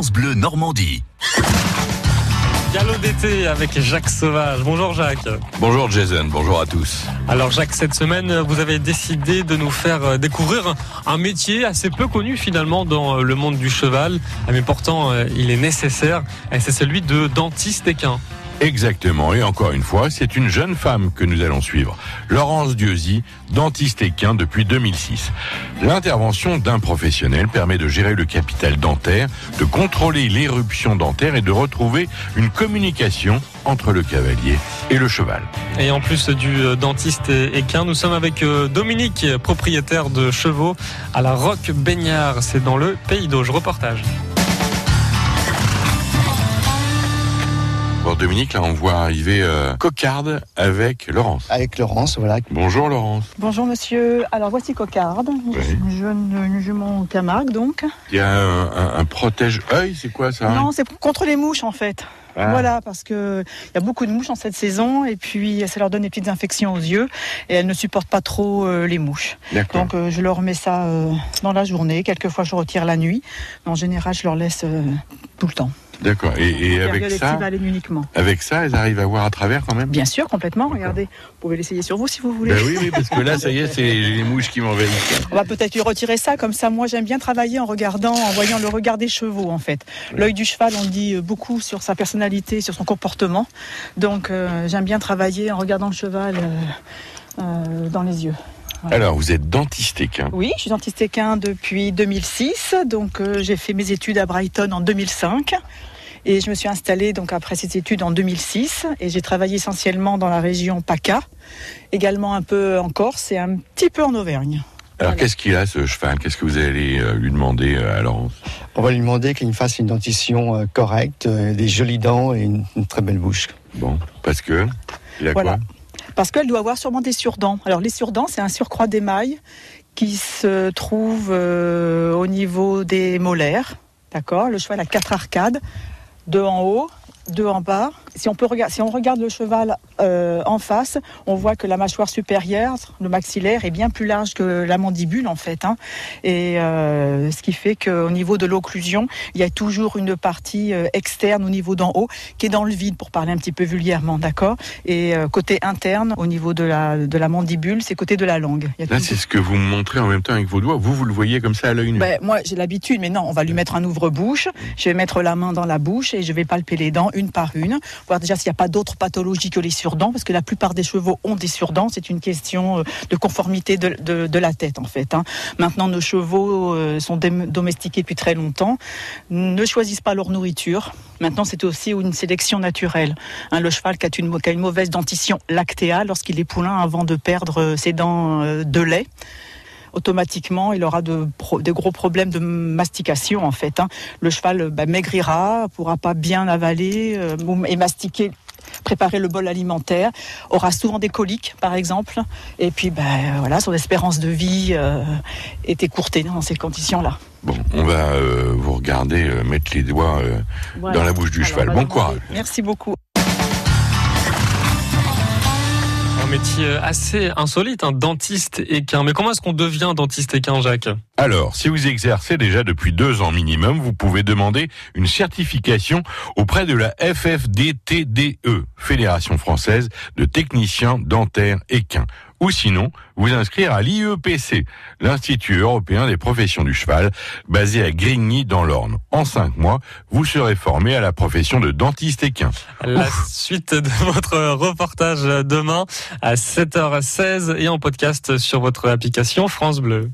France Bleu Normandie. Galop d'été avec Jacques Sauvage. Bonjour Jacques. Bonjour Jason, bonjour à tous. Alors Jacques, cette semaine, vous avez décidé de nous faire découvrir un métier assez peu connu finalement dans le monde du cheval, mais pourtant il est nécessaire, et c'est celui de dentiste équin. Exactement, et encore une fois, c'est une jeune femme que nous allons suivre, Laurence Dieuzy, dentiste équin depuis 2006. L'intervention d'un professionnel permet de gérer le capital dentaire, de contrôler l'éruption dentaire et de retrouver une communication entre le cavalier et le cheval. Et en plus du dentiste équin, nous sommes avec euh, Dominique, propriétaire de chevaux à la Roque Baignard, c'est dans le Pays d'Auge. Reportage. Dominique, là, on voit arriver euh, Cocarde avec Laurence. Avec Laurence, voilà. Bonjour Laurence. Bonjour monsieur. Alors voici Cocarde, Oui. une jeune une jument Camargue donc. Il y a un, un- un protège-œil, c'est quoi ça Non, c'est contre les mouches en fait. Ah. Voilà, parce que il y a beaucoup de mouches en cette saison et puis ça leur donne des petites infections aux yeux et elles ne supportent pas trop euh, les mouches. D'accord. Donc euh, je leur mets ça euh, dans la journée. Quelquefois je retire la nuit, mais en général je leur laisse euh, tout le temps. D'accord. Et, avec ça, uniquement. avec ça, elles arrivent à voir à travers quand même Bien sûr, complètement. Regardez, vous pouvez l'essayer sur vous si vous voulez. Ben oui, oui, parce que là, ça y est, c'est les mouches qui m'envahissent. On va peut-être lui retirer ça, comme ça moi j'aime bien travailler en regardant, en voyant le regard des chevaux en fait. L'œil du cheval on dit euh, beaucoup sur sa personnalité, sur son comportement. Donc euh, j'aime bien travailler en regardant le cheval euh, euh, dans les yeux. Alors, vous êtes dentiste équin. Oui, je suis dentiste équin depuis 2006, donc euh, j'ai fait mes études à Brighton en 2005. Et je me suis installée donc après ces études en 2006 et j'ai travaillé essentiellement dans la région PACA, également un peu en Corse et un petit peu en Auvergne. Alors, Voilà. qu'est-ce qu'il a, ce cheval? Qu'est-ce que vous allez euh, lui demander euh, à Laurence? On va lui demander qu'il fasse une dentition correcte, des jolies dents et une, une très belle bouche. Bon, parce que... Il a Voilà. quoi Parce qu'elle doit avoir sûrement des surdents. Alors les surdents, c'est un surcroît d'émail qui se trouve euh, au niveau des molaires. D'accord? Le cheval a quatre arcades, deux en haut, deux en bas. Si on, peut regarder, si on regarde le cheval euh, en face, on voit que la mâchoire supérieure, le maxillaire, est bien plus large que la mandibule en fait. hein. Et euh, ce qui fait qu'au niveau de l'occlusion, il y a toujours une partie euh, externe au niveau d'en haut qui est dans le vide, pour parler un petit peu vulgairement, d'accord? Et côté interne, au niveau de la, de la mandibule, c'est côté de la langue. Il y a Là, c'est ce que vous me montrez en même temps avec vos doigts. Vous, vous le voyez comme ça à l'œil nu? ben, moi, j'ai l'habitude, mais non, on va lui mettre un ouvre-bouche. Je vais mettre la main dans la bouche et je vais palper les dents une par une, voir déjà s'il n'y a pas d'autres pathologies que les surdents, parce que la plupart des chevaux ont des surdents. C'est une question euh, de conformité de, de- la tête, en fait. hein. Maintenant, nos chevaux euh, sont domestiqués depuis très longtemps, ne choisissent pas leur nourriture. Maintenant, c'est aussi une sélection naturelle. Hein, le cheval qui a, une, qui a une mauvaise dentition lactéale lorsqu'il est poulain avant de perdre euh, ses dents de lait automatiquement, il aura de, pro- de gros problèmes de mastication en fait. hein. Le cheval bah, maigrira, pourra pas bien avaler euh, et mastiquer préparer le bol alimentaire, aura souvent des coliques par exemple, et puis bah, voilà, son espérance de vie euh, est écourtée dans ces conditions-là. Bon, on va euh, vous regarder euh, mettre les doigts euh, dans la bouche du Alors, cheval. on va Bon courage. Merci beaucoup. Métier assez insolite, un dentiste équin. Mais comment est-ce qu'on devient dentiste équin, Jacques Alors, si vous exercez déjà depuis deux ans minimum, vous pouvez demander une certification auprès de la FFDTDE, Fédération française de techniciens dentaires équins. Ou sinon, vous inscrire à l'IEPC, l'Institut européen des professions du cheval, basé à Grigny dans l'Orne. En cinq mois, vous serez formé à la profession de dentiste équin. La suite de votre reportage demain à 7h16 et en podcast sur votre application France Bleu.